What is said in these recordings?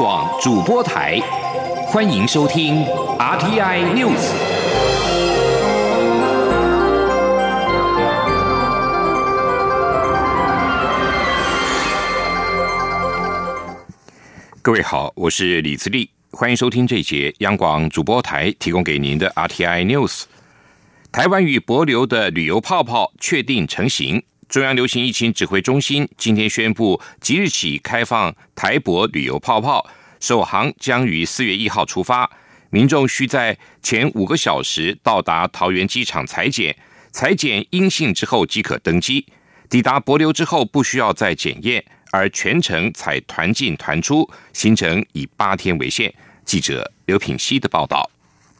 广主播台，欢迎收听 RTI News。各位好，我是李自立，欢迎收听这节央广主播台提供给您的 RTI News。台湾与博流的旅游泡泡确定成型。中央流行疫情指挥中心今天宣布，即日起开放台博旅游泡泡，首航将于四月一号出发。民众需在前五个小时到达桃园机场裁剪，裁剪阴性之后即可登机。抵达博流之后不需要再检验，而全程采团进团出，行程以八天为限。记者刘品希的报道。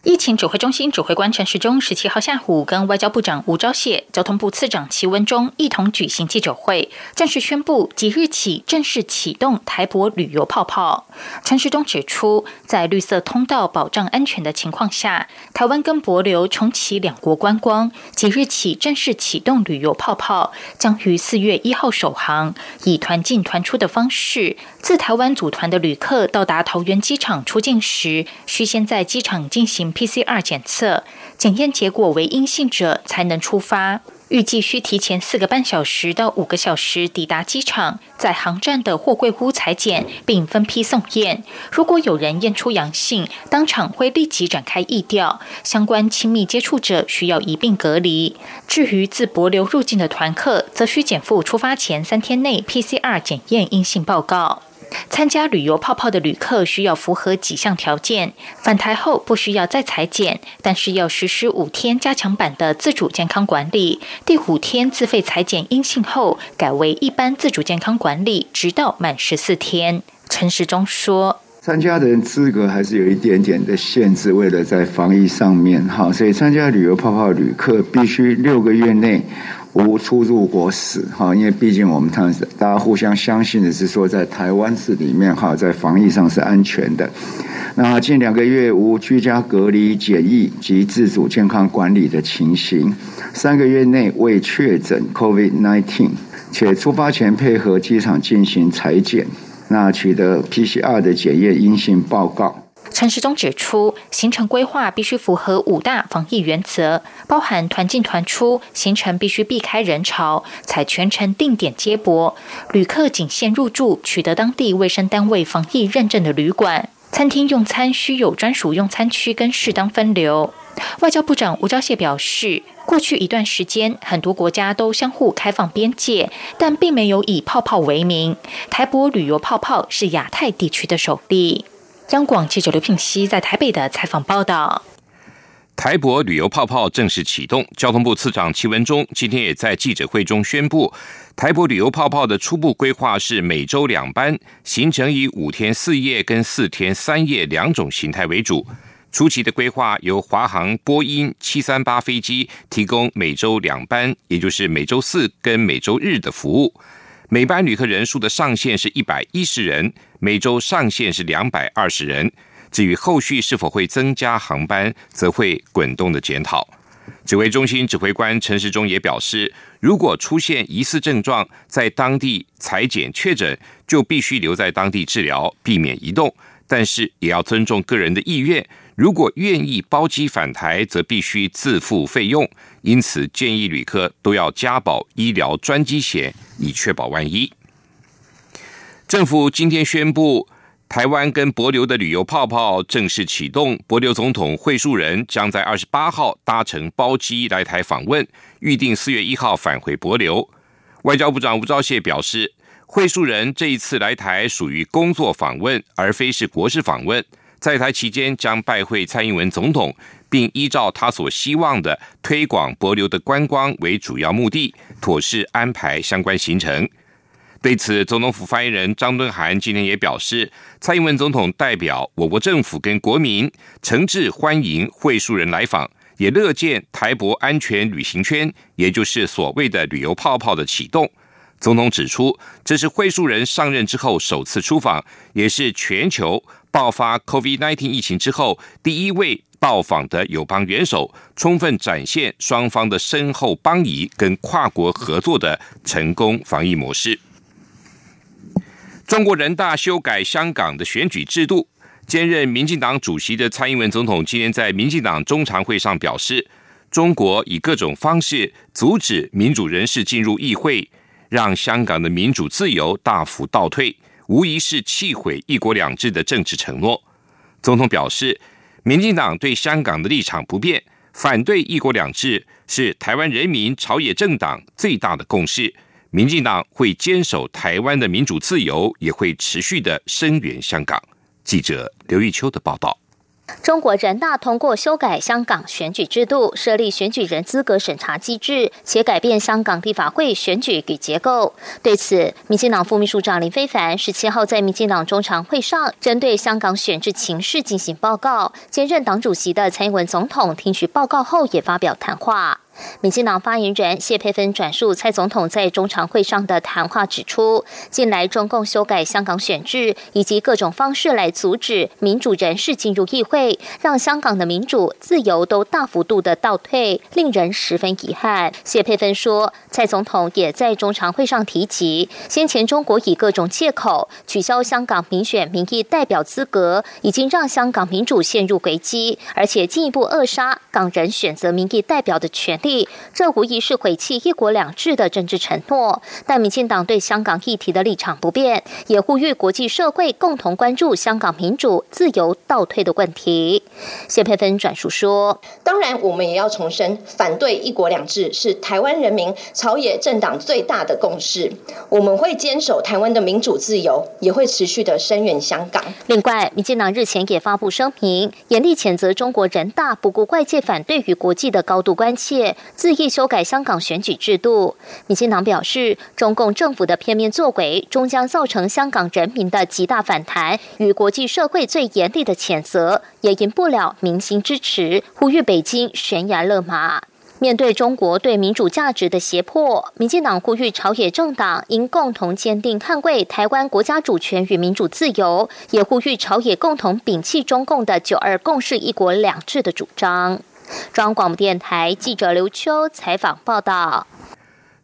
疫情指挥中心指挥官陈时中十七号下午跟外交部长吴钊燮、交通部次长齐文忠一同举行记者会，正式宣布即日起正式启动台博旅游泡泡。陈时中指出，在绿色通道保障安全的情况下，台湾跟博流重启两国观光，即日起正式启动旅游泡泡，将于四月一号首航，以团进团出的方式，自台湾组团的旅客到达桃园机场出境时，需先在机场进行。PCR 检测检验结果为阴性者才能出发，预计需提前四个半小时到五个小时抵达机场，在航站的货柜屋裁剪，并分批送验。如果有人验出阳性，当场会立即展开疫调，相关亲密接触者需要一并隔离。至于自博流入境的团客，则需减负出发前三天内 PCR 检验阴性报告。参加旅游泡泡的旅客需要符合几项条件，返台后不需要再裁剪，但是要实施五天加强版的自主健康管理。第五天自费裁剪阴性后，改为一般自主健康管理，直到满十四天。陈时中说：“参加的人资格还是有一点点的限制，为了在防疫上面，哈，所以参加旅游泡泡旅客必须六个月内。”无出入国史哈，因为毕竟我们看大家互相相信的是说，在台湾市里面哈，在防疫上是安全的。那近两个月无居家隔离检疫及自主健康管理的情形，三个月内未确诊 COVID-19，且出发前配合机场进行裁剪，那取得 PCR 的检验阴性报告。陈时中指出，行程规划必须符合五大防疫原则，包含团进团出，行程必须避开人潮，采全程定点接驳，旅客仅限入住取得当地卫生单位防疫认证的旅馆，餐厅用餐需有专属用餐区跟适当分流。外交部长吴钊燮表示，过去一段时间，很多国家都相互开放边界，但并没有以泡泡为名。台博旅游泡泡是亚太地区的首例。央广记者刘聘熙在台北的采访报道：台博旅游泡泡正式启动。交通部次长齐文忠今天也在记者会中宣布，台博旅游泡泡的初步规划是每周两班，行程以五天四夜跟四天三夜两种形态为主。初期的规划由华航波音七三八飞机提供每周两班，也就是每周四跟每周日的服务。每班旅客人数的上限是一百一十人，每周上限是两百二十人。至于后续是否会增加航班，则会滚动的检讨。指挥中心指挥官陈时中也表示，如果出现疑似症状，在当地裁剪确诊，就必须留在当地治疗，避免移动。但是也要尊重个人的意愿。如果愿意包机返台，则必须自付费用。因此，建议旅客都要加保医疗专机险，以确保万一。政府今天宣布，台湾跟博流的旅游泡泡正式启动。博流总统会述人将在二十八号搭乘包机来台访问，预定四月一号返回博流。外交部长吴钊燮表示，会述人这一次来台属于工作访问，而非是国事访问。在台期间将拜会蔡英文总统，并依照他所希望的推广博流的观光为主要目的，妥善安排相关行程。对此，总统府发言人张敦涵今天也表示，蔡英文总统代表我国政府跟国民诚挚欢迎会述人来访，也乐见台博安全旅行圈，也就是所谓的旅游泡泡的启动。总统指出，这是会述人上任之后首次出访，也是全球。爆发 COVID-19 疫情之后，第一位到访的友邦元首，充分展现双方的深厚邦谊跟跨国合作的成功防疫模式。中国人大修改香港的选举制度，兼任民进党主席的蔡英文总统今天在民进党中常会上表示，中国以各种方式阻止民主人士进入议会，让香港的民主自由大幅倒退，无疑是弃毁“一国两制”的政治承诺。总统表示，民进党对香港的立场不变，反对“一国两制”是台湾人民朝野政党最大的共识。民进党会坚守台湾的民主自由，也会持续的声援香港。记者刘玉秋的报道。中国人大通过修改香港选举制度，设立选举人资格审查机制，且改变香港立法会选举与结构。对此，民进党副秘书长林非凡十七号在民进党中常会上，针对香港选制情势进行报告。兼任党主席的蔡英文总统听取报告后，也发表谈话。民进党发言人谢佩芬转述蔡总统在中常会上的谈话，指出，近来中共修改香港选制，以及各种方式来阻止民主人士进入议会，让香港的民主自由都大幅度的倒退，令人十分遗憾。谢佩芬说，蔡总统也在中常会上提及，先前中国以各种借口取消香港民选民意代表资格，已经让香港民主陷入危机，而且进一步扼杀港人选择民意代表的权利。这无疑是毁弃“一国两制”的政治承诺。但民进党对香港议题的立场不变，也呼吁国际社会共同关注香港民主自由倒退的问题。谢佩芬转述说：“当然，我们也要重申，反对‘一国两制’是台湾人民朝野政党最大的共识。我们会坚守台湾的民主自由，也会持续的声援香港。”另外，民进党日前也发布声明，严厉谴责中国人大不顾外界反对与国际的高度关切。恣意修改香港选举制度，民进党表示，中共政府的片面作为终将造成香港人民的极大反弹与国际社会最严厉的谴责，也赢不了民心支持，呼吁北京悬崖勒马。面对中国对民主价值的胁迫，民进党呼吁朝野政党应共同坚定捍卫台湾国家主权与民主自由，也呼吁朝野共同摒弃中共的“九二共识”“一国两制”的主张。中央广播电台记者刘秋采访报道：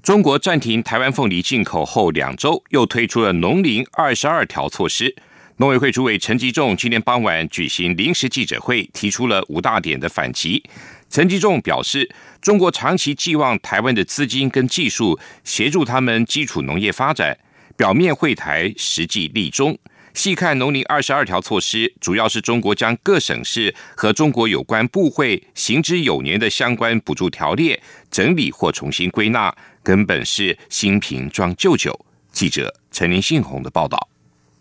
中国暂停台湾凤梨进口后两周，又推出了农林二十二条措施。农委会主委陈吉仲今天傍晚举行临时记者会，提出了五大点的反击。陈吉仲表示，中国长期寄望台湾的资金跟技术协助他们基础农业发展，表面会台，实际立中。细看农林二十二条措施，主要是中国将各省市和中国有关部会行之有年的相关补助条例整理或重新归纳，根本是新瓶装旧酒。记者陈林信宏的报道。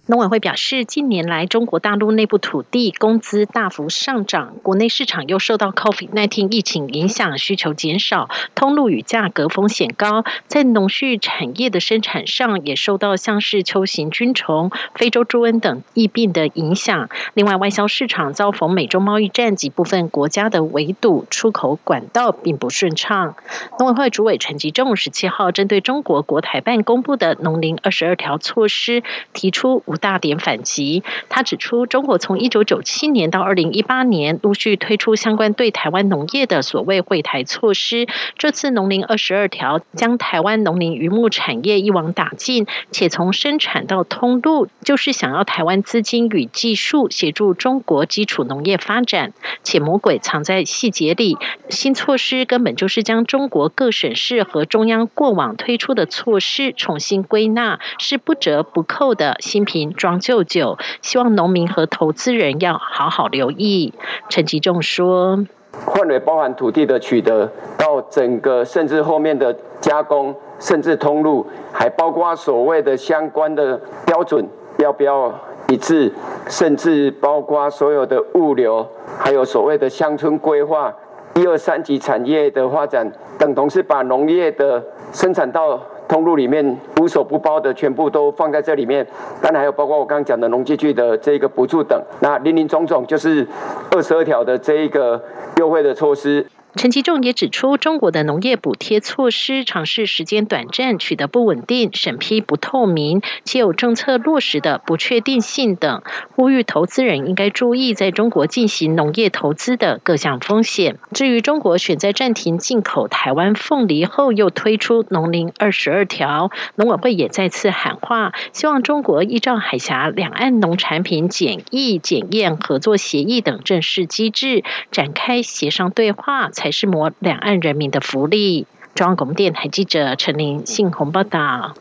农委会表示，近年来中国大陆内部土地工资大幅上涨，国内市场又受到 COVID-19 疫情影响，需求减少，通路与价格风险高，在农畜产业的生产上也受到像是秋行菌虫、非洲猪瘟等疫病的影响。另外，外销市场遭逢美洲贸易战及部分国家的围堵，出口管道并不顺畅。农委会主委陈吉仲十七号针对中国国台办公布的农林二十二条措施，提出。大点反击，他指出，中国从一九九七年到二零一八年陆续推出相关对台湾农业的所谓惠台措施。这次农林二十二条将台湾农林渔牧产业一网打尽，且从生产到通路，就是想要台湾资金与技术协助中国基础农业发展。且魔鬼藏在细节里，新措施根本就是将中国各省市和中央过往推出的措施重新归纳，是不折不扣的新品品。装旧酒，希望农民和投资人要好好留意。陈吉仲说：“范围包含土地的取得，到整个甚至后面的加工，甚至通路，还包括所谓的相关的标准要不要一致，甚至包括所有的物流，还有所谓的乡村规划，一二三级产业的发展，等同是把农业的生产到。”公路里面无所不包的全部都放在这里面，当然还有包括我刚刚讲的农机具的这个补助等，那林林总总就是二十二条的这一个优惠的措施。陈其仲也指出，中国的农业补贴措施尝试时间短暂，取得不稳定，审批不透明，且有政策落实的不确定性等，呼吁投资人应该注意在中国进行农业投资的各项风险。至于中国选在暂停进口台湾凤梨后，又推出农林二十二条，农委会也再次喊话，希望中国依照海峡两岸农产品检疫检验合作协议等正式机制，展开协商对话。是谋两岸人民的福利。中央广电台记者陈林信鸿报道：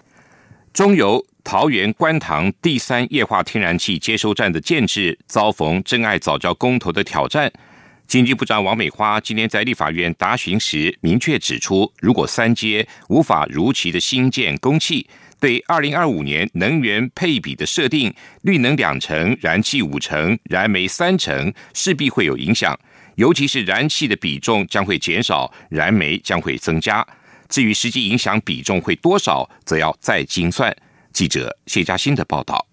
中油桃园观塘第三液化天然气接收站的建制遭逢真爱早教公投的挑战。经济部长王美花今天在立法院答询时明确指出，如果三阶无法如期的新建供气，对二零二五年能源配比的设定，绿能两成，燃气五成，燃煤三成，势必会有影响。尤其是燃气的比重将会减少，燃煤将会增加。至于实际影响比重会多少，则要再精算。记者谢佳欣的报道。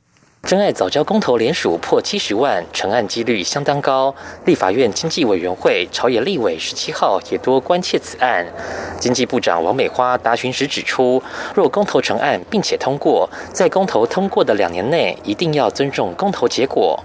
真爱早教公投联署破七十万，成案几率相当高。立法院经济委员会朝野立委十七号也多关切此案。经济部长王美花答询时指出，若公投成案并且通过，在公投通过的两年内，一定要尊重公投结果。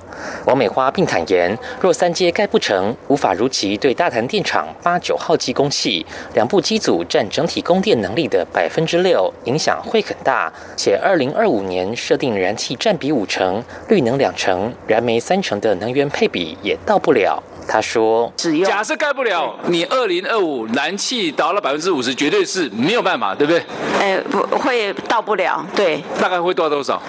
王美花并坦言，若三阶盖不成，无法如期对大潭电厂八九号机供气，两部机组占整体供电能力的百分之六，影响会很大。且二零二五年设定燃气占比五。成绿能两成，燃煤三成的能源配比也到不了。他说：“假设盖不了，你二零二五燃气达到百分之五十，绝对是没有办法，对不对？哎，不会到不了，对。大概会到多少？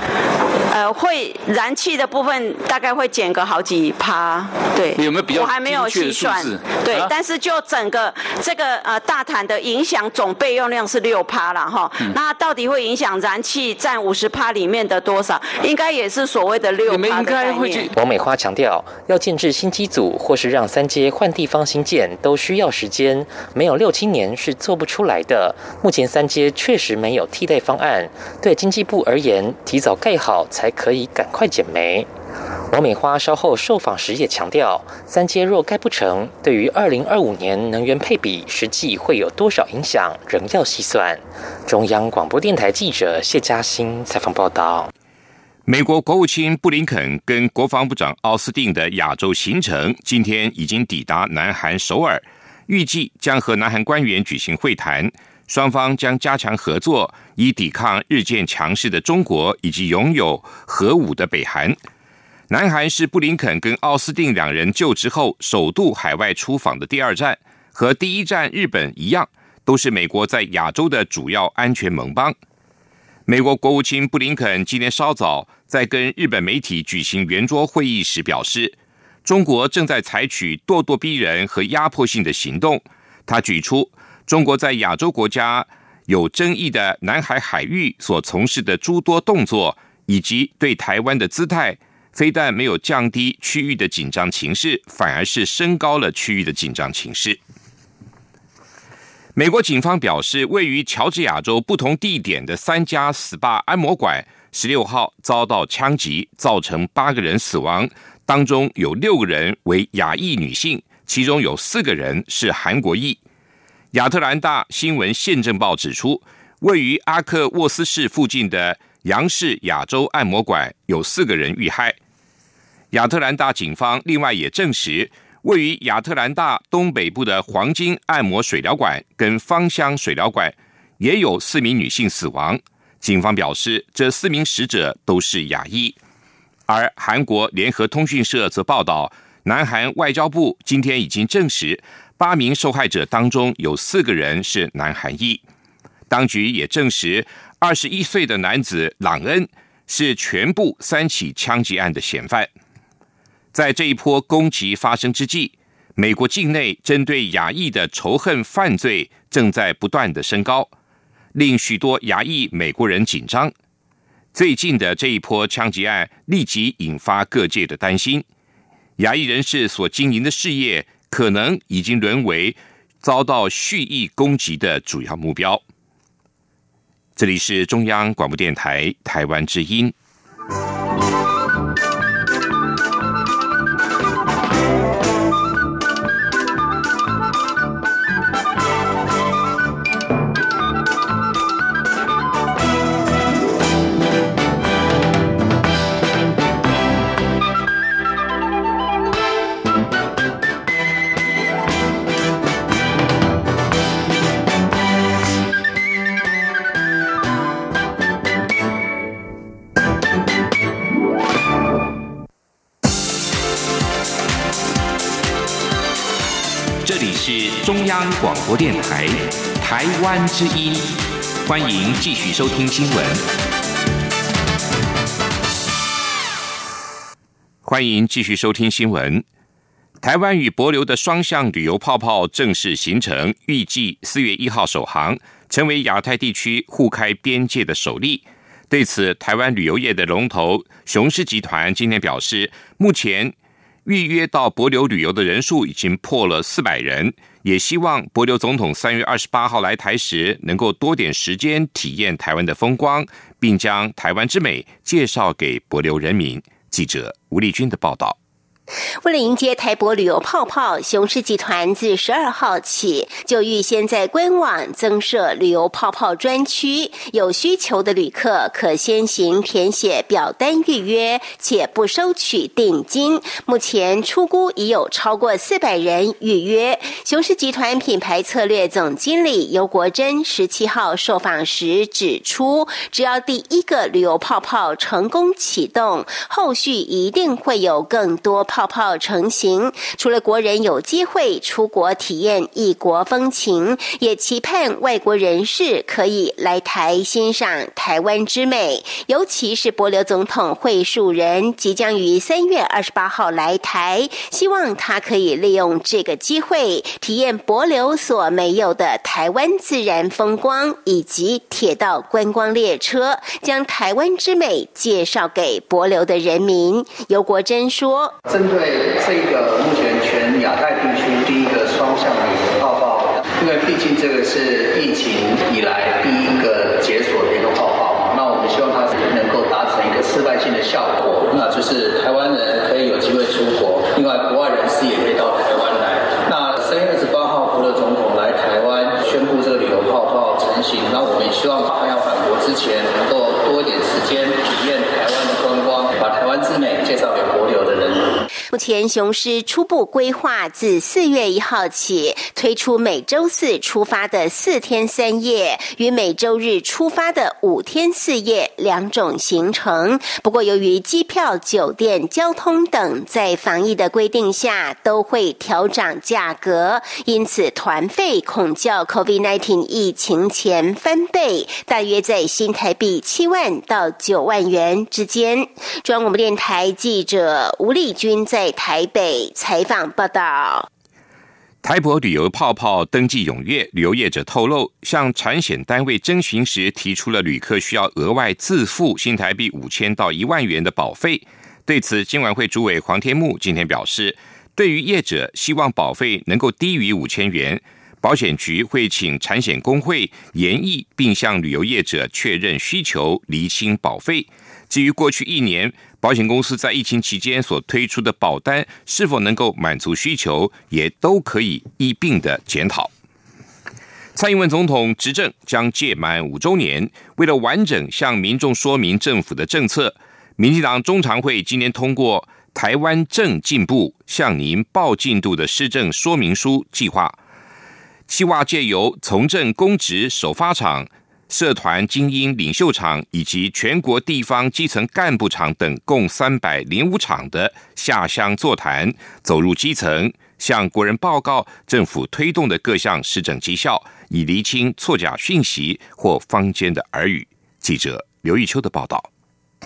呃，会燃气的部分大概会减个好几趴，对。有没有比较？我还没有细算，对。但是就整个这个呃大潭的影响总备用量是六趴了哈。那到底会影响燃气占五十趴里面的多少？应该也是所谓的六趴的概念。王美花强调，要建制新机组或是。让三阶换地方新建都需要时间，没有六七年是做不出来的。目前三阶确实没有替代方案，对经济部而言，提早盖好才可以赶快减煤。王美花稍后受访时也强调，三阶若盖不成，对于二零二五年能源配比实际会有多少影响，仍要细算。中央广播电台记者谢嘉欣采访报道。美国国务卿布林肯跟国防部长奥斯汀的亚洲行程今天已经抵达南韩首尔，预计将和南韩官员举行会谈，双方将加强合作，以抵抗日渐强势的中国以及拥有核武的北韩。南韩是布林肯跟奥斯汀两人就职后首度海外出访的第二站，和第一站日本一样，都是美国在亚洲的主要安全盟邦。美国国务卿布林肯今天稍早在跟日本媒体举行圆桌会议时表示，中国正在采取咄咄逼人和压迫性的行动。他举出中国在亚洲国家有争议的南海海域所从事的诸多动作，以及对台湾的姿态，非但没有降低区域的紧张情势，反而是升高了区域的紧张情势。美国警方表示，位于乔治亚州不同地点的三家 SPA 按摩馆，十六号遭到枪击，造成八个人死亡，当中有六个人为亚裔女性，其中有四个人是韩国裔。亚特兰大新闻宪政报指出，位于阿克沃斯市附近的杨氏亚洲按摩馆有四个人遇害。亚特兰大警方另外也证实。位于亚特兰大东北部的黄金按摩水疗馆跟芳香水疗馆也有四名女性死亡。警方表示，这四名死者都是亚裔。而韩国联合通讯社则报道，南韩外交部今天已经证实，八名受害者当中有四个人是南韩裔。当局也证实，二十一岁的男子朗恩是全部三起枪击案的嫌犯。在这一波攻击发生之际，美国境内针对亚裔的仇恨犯罪正在不断的升高，令许多牙裔美国人紧张。最近的这一波枪击案立即引发各界的担心，牙裔人士所经营的事业可能已经沦为遭到蓄意攻击的主要目标。这里是中央广播电台台湾之音。是中央广播电台台湾之音，欢迎继续收听新闻。欢迎继续收听新闻。台湾与博流的双向旅游泡泡正式形成，预计四月一号首航，成为亚太地区互开边界的首例。对此，台湾旅游业的龙头雄狮集团今天表示，目前。预约到博流旅游的人数已经破了四百人，也希望博流总统三月二十八号来台时，能够多点时间体验台湾的风光，并将台湾之美介绍给博流人民。记者吴丽君的报道。为了迎接台博旅游泡泡，雄狮集团自十二号起就预先在官网增设旅游泡泡专区，有需求的旅客可先行填写表单预约，且不收取定金。目前出估已有超过四百人预约。雄狮集团品牌策略总经理尤国珍十七号受访时指出，只要第一个旅游泡泡成功启动，后续一定会有更多。泡泡泡成型，除了国人有机会出国体验异国风情，也期盼外国人士可以来台欣赏台湾之美。尤其是博流总统会述人即将于三月二十八号来台，希望他可以利用这个机会体验博流所没有的台湾自然风光，以及铁道观光列车，将台湾之美介绍给博流的人民。尤国珍说。对这个目前全亚太地区第一个双向旅游泡泡，因为毕竟这个是疫情以来第一个解锁的一个泡泡，那我们希望它能够达成一个示范性的效果，那就是台湾人可以有机会出国，另外国外人士也可以到台湾来。那三月二十八号，福的总统来台湾宣布这个旅游泡泡成型，那我们也希望他要返国之前能够多一点时间体验台湾的观光，把台湾之美介绍给国流的人。前，雄狮初步规划自四月一号起推出每周四出发的四天三夜与每周日出发的五天四夜两种行程。不过，由于机票、酒店、交通等在防疫的规定下都会调涨价格，因此团费恐较 COVID-19 疫情前翻倍，大约在新台币七万到九万元之间。中央广播电台记者吴丽君在。在台北采访报道，台博旅游泡泡登记踊跃，旅游业者透露，向产险单位征询时提出了旅客需要额外自付新台币五千到一万元的保费。对此，金管会主委黄天木今天表示，对于业者希望保费能够低于五千元，保险局会请产险工会研议，并向旅游业者确认需求，厘清保费。至于过去一年保险公司在疫情期间所推出的保单是否能够满足需求，也都可以一并的检讨。蔡英文总统执政将届满五周年，为了完整向民众说明政府的政策，民进党中常会今年通过《台湾正进步向您报进度的施政说明书》计划，计划借由从政公职首发场。社团精英领袖场以及全国地方基层干部场等共三百零五场的下乡座谈，走入基层，向国人报告政府推动的各项施政绩效，以厘清错假讯息或坊间的耳语。记者刘玉秋的报道。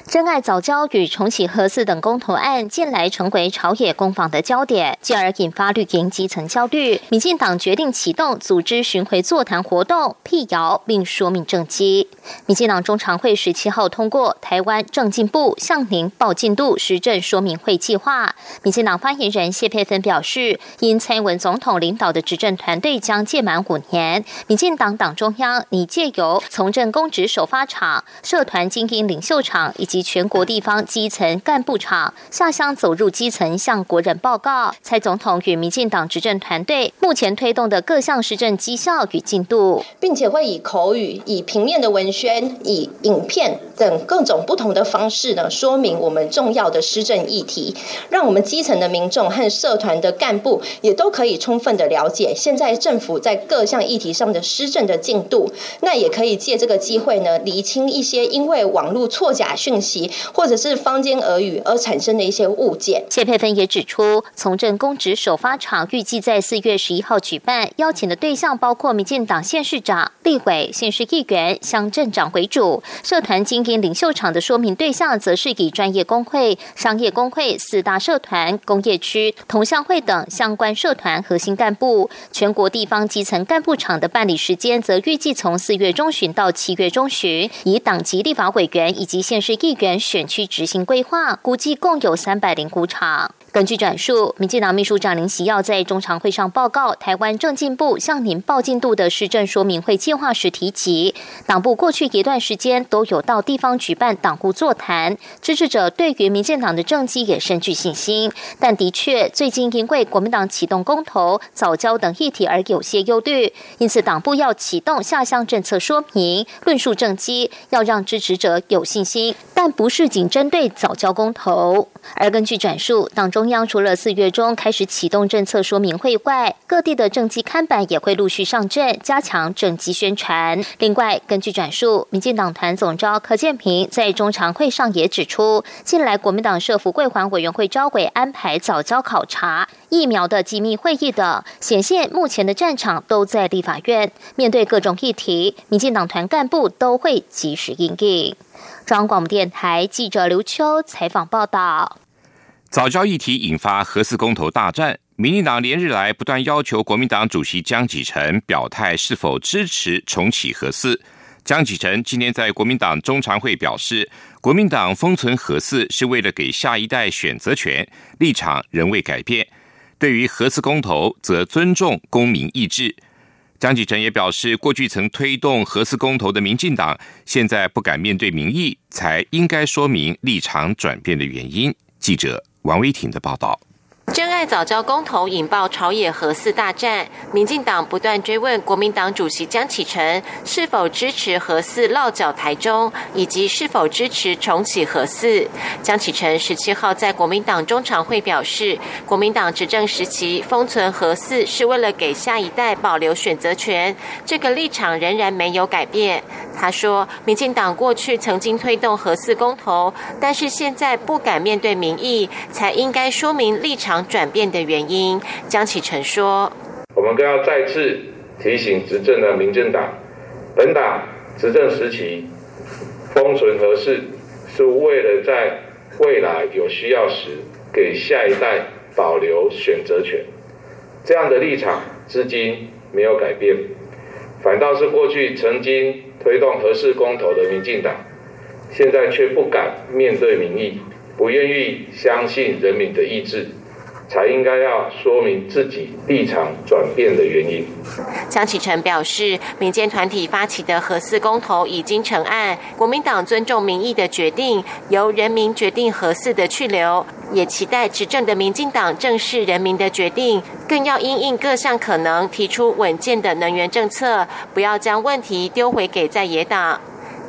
真爱早教与重启核四等公投案近来成为朝野攻防的焦点，进而引发绿营基层焦虑。民进党决定启动组织巡回座谈活动，辟谣并说明政绩。民进党中常会十七号通过台湾政进部向您报进度施政说明会计划。民进党发言人谢佩芬表示，因蔡英文总统领导的执政团队将届满五年，民进党党中央拟借由从政公职首发场、社团精英领袖场。以及全国地方基层干部场下乡走入基层，向国人报告蔡总统与民进党执政团队目前推动的各项施政绩效与进度，并且会以口语、以平面的文宣、以影片等各种不同的方式呢，说明我们重要的施政议题，让我们基层的民众和社团的干部也都可以充分的了解现在政府在各项议题上的施政的进度。那也可以借这个机会呢，厘清一些因为网络错假讯。讯息，或者是坊间耳语而产生的一些误解。谢佩芬也指出，从政公职首发场预计在四月十一号举办，邀请的对象包括民进党县市长、立委、县市议员、乡镇长为主，社团经营领袖场的说明对象则是以专业工会、商业工会、四大社团、工业区、同乡会等相关社团核心干部。全国地方基层干部场的办理时间则预计从四月中旬到七月中旬，以党籍立法委员以及县市议员选区执行规划，估计共有三百零五场。根据转述，民进党秘书长林喜耀在中常会上报告台湾政进部向您报进度的施政说明会计划时提及，党部过去一段时间都有到地方举办党部座谈，支持者对于民进党的政绩也深具信心。但的确，最近因为国民党启动公投、早教等议题而有些忧虑，因此党部要启动下乡政策说明、论述政绩，要让支持者有信心，但不是仅针对早教公投。而根据转述，党中。央除了四月中开始启动政策说明会外，各地的政绩看板也会陆续上阵，加强政绩宣传。另外，根据转述，民进党团总召柯建平在中常会上也指出，近来国民党设福贵环委员会召委安排早教考察、疫苗的机密会议等，显现目前的战场都在立法院。面对各种议题，民进党团干部都会及时应应。中央广播电台记者刘秋采访报道。早教议题引发核四公投大战，民进党连日来不断要求国民党主席江启臣表态是否支持重启核四。江启臣今天在国民党中常会表示，国民党封存核四是为了给下一代选择权，立场仍未改变。对于核四公投，则尊重公民意志。江启臣也表示，过去曾推动核四公投的民进党，现在不敢面对民意，才应该说明立场转变的原因。记者。王威婷的报道。早教公投引爆朝野核四大战，民进党不断追问国民党主席江启臣是否支持核四落脚台中，以及是否支持重启核四。江启臣十七号在国民党中常会表示，国民党执政时期封存核四是为了给下一代保留选择权，这个立场仍然没有改变。他说，民进党过去曾经推动核四公投，但是现在不敢面对民意，才应该说明立场。转变的原因，江启臣说：“我们更要再次提醒执政的民进党，本党执政时期封存核四，是为了在未来有需要时给下一代保留选择权。这样的立场至今没有改变，反倒是过去曾经推动核四公投的民进党，现在却不敢面对民意，不愿意相信人民的意志。”才应该要说明自己立场转变的原因。江启臣表示，民间团体发起的核四公投已经成案，国民党尊重民意的决定，由人民决定核四的去留，也期待执政的民进党正视人民的决定，更要因应各项可能，提出稳健的能源政策，不要将问题丢回给在野党。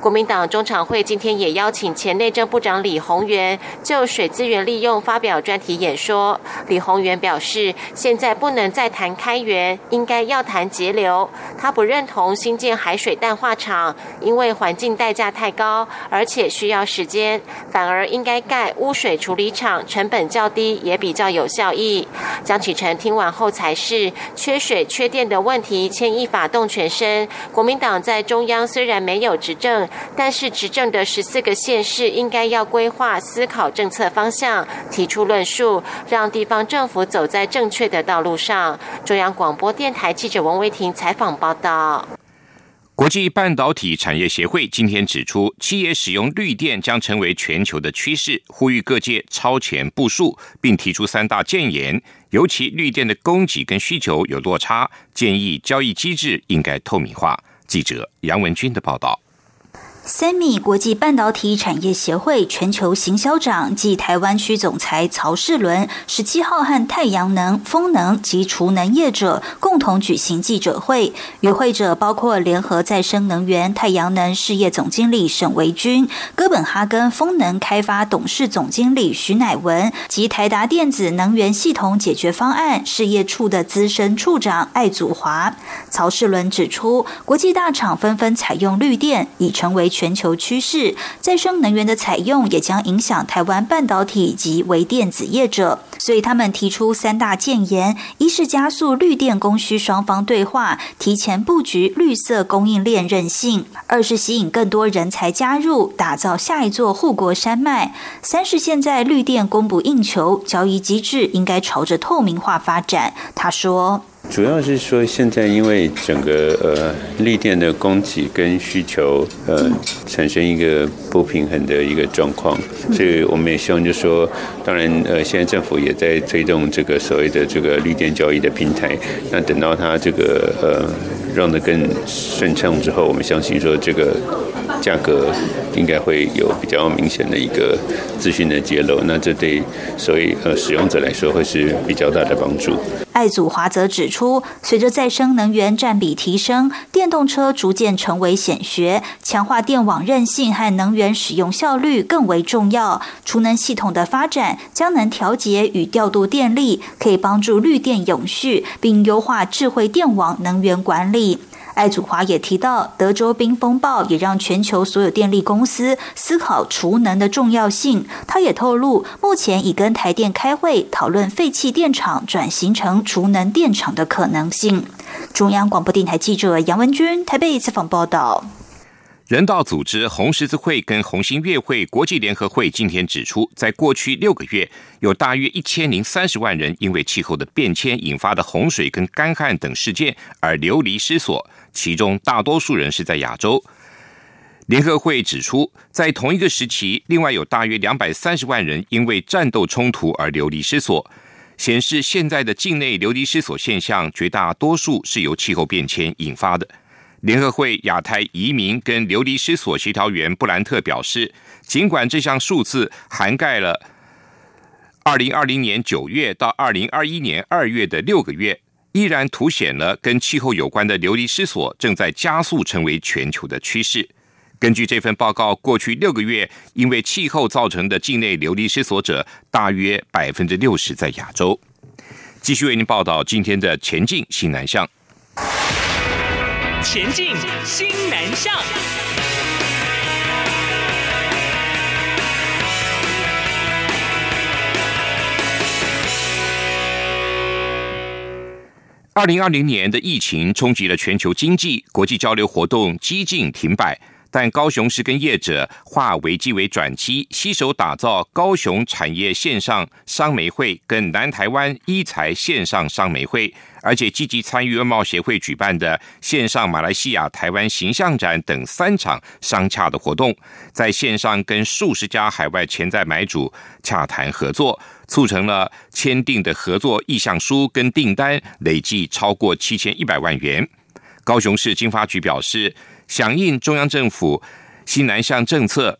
国民党中常会今天也邀请前内政部长李鸿源就水资源利用发表专题演说。李鸿源表示，现在不能再谈开源，应该要谈节流。他不认同新建海水淡化厂，因为环境代价太高，而且需要时间。反而应该盖污水处理厂，成本较低，也比较有效益。江启臣听完后才是，缺水缺电的问题牵一发动全身。国民党在中央虽然没有执政。但是执政的十四个县市应该要规划、思考政策方向，提出论述，让地方政府走在正确的道路上。中央广播电台记者王维婷采访报道。国际半导体产业协会今天指出，企业使用绿电将成为全球的趋势，呼吁各界超前部署，并提出三大建言。尤其绿电的供给跟需求有落差，建议交易机制应该透明化。记者杨文军的报道。三米国际半导体产业协会全球行销长暨台湾区总裁曹世伦十七号和太阳能、风能及储能业者共同举行记者会，与会者包括联合再生能源太阳能事业总经理沈维军、哥本哈根风能开发董事总经理徐乃文及台达电子能源系统解决方案事业处的资深处长艾祖华。曹世伦指出，国际大厂纷纷采用绿电，已成为全球趋势。再生能源的采用也将影响台湾半导体及微电子业者，所以他们提出三大建言：一是加速绿电供需双方对话，提前布局绿色供应链韧性；二是吸引更多人才加入，打造下一座护国山脉；三是现在绿电供不应求，交易机制应该朝着透明化发展。他说。主要是说，现在因为整个呃绿电的供给跟需求呃产生一个不平衡的一个状况，所以我们也希望就说，当然呃现在政府也在推动这个所谓的这个绿电交易的平台，那等到它这个呃让得更顺畅之后，我们相信说这个价格应该会有比较明显的一个资讯的揭露，那这对所以呃使用者来说会是比较大的帮助。艾祖华则指出，随着再生能源占比提升，电动车逐渐成为显学，强化电网韧性和能源使用效率更为重要。储能系统的发展将能调节与调度电力，可以帮助绿电永续，并优化智慧电网能源管理。艾祖华也提到，德州冰风暴也让全球所有电力公司思考储能的重要性。他也透露，目前已跟台电开会讨论废弃电厂转型成储能电厂的可能性。中央广播电台记者杨文君台北采访报道。人道组织红十字会跟红星月会国际联合会今天指出，在过去六个月，有大约一千零三十万人因为气候的变迁引发的洪水跟干旱等事件而流离失所。其中大多数人是在亚洲。联合会指出，在同一个时期，另外有大约两百三十万人因为战斗冲突而流离失所，显示现在的境内流离失所现象绝大多数是由气候变迁引发的。联合会亚太移民跟流离失所协调员布兰特表示，尽管这项数字涵盖了二零二零年九月到二零二一年二月的六个月。依然凸显了跟气候有关的流离失所正在加速成为全球的趋势。根据这份报告，过去六个月因为气候造成的境内流离失所者大约百分之六十在亚洲。继续为您报道今天的前进新南向。前进新南向。二零二零年的疫情冲击了全球经济，国际交流活动几近停摆。但高雄市跟业者化危机为转机，携手打造高雄产业线上商媒会跟南台湾一财线上商媒会，而且积极参与外贸协会举办的线上马来西亚台湾形象展等三场商洽的活动，在线上跟数十家海外潜在买主洽谈合作，促成了签订的合作意向书跟订单累计超过七千一百万元。高雄市经发局表示。响应中央政府西南向政策，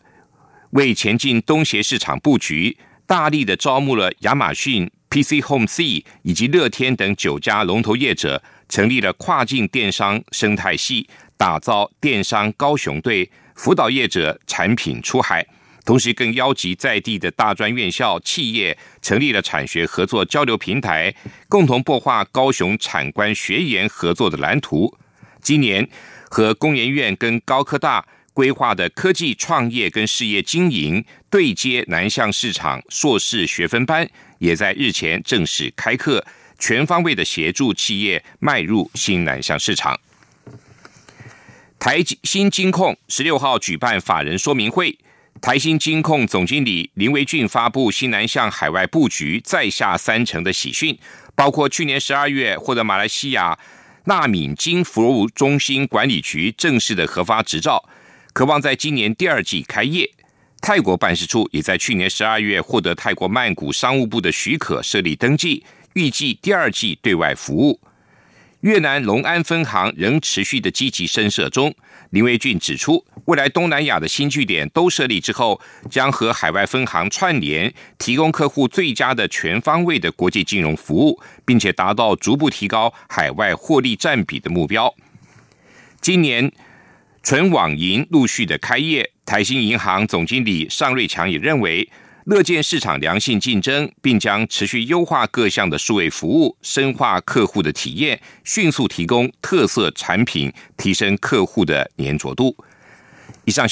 为前进东协市场布局，大力的招募了亚马逊、PC Home C 以及乐天等九家龙头业者，成立了跨境电商生态系，打造电商高雄队，辅导业者产品出海。同时，更邀集在地的大专院校、企业，成立了产学合作交流平台，共同擘画高雄产官学研合作的蓝图。今年。和工研院跟高科大规划的科技创业跟事业经营对接南向市场硕士学分班，也在日前正式开课，全方位的协助企业迈入新南向市场。台新金控十六号举办法人说明会，台新金控总经理林维俊发布新南向海外布局再下三城的喜讯，包括去年十二月获得马来西亚。纳米金服务中心管理局正式的核发执照，渴望在今年第二季开业。泰国办事处也在去年十二月获得泰国曼谷商务部的许可设立登记，预计第二季对外服务。越南隆安分行仍持续的积极深设中。林维俊指出，未来东南亚的新据点都设立之后，将和海外分行串联，提供客户最佳的全方位的国际金融服务，并且达到逐步提高海外获利占比的目标。今年纯网银陆续的开业，台新银行总经理尚瑞强也认为。乐见市场良性竞争，并将持续优化各项的数位服务，深化客户的体验，迅速提供特色产品，提升客户的粘着度。以上新。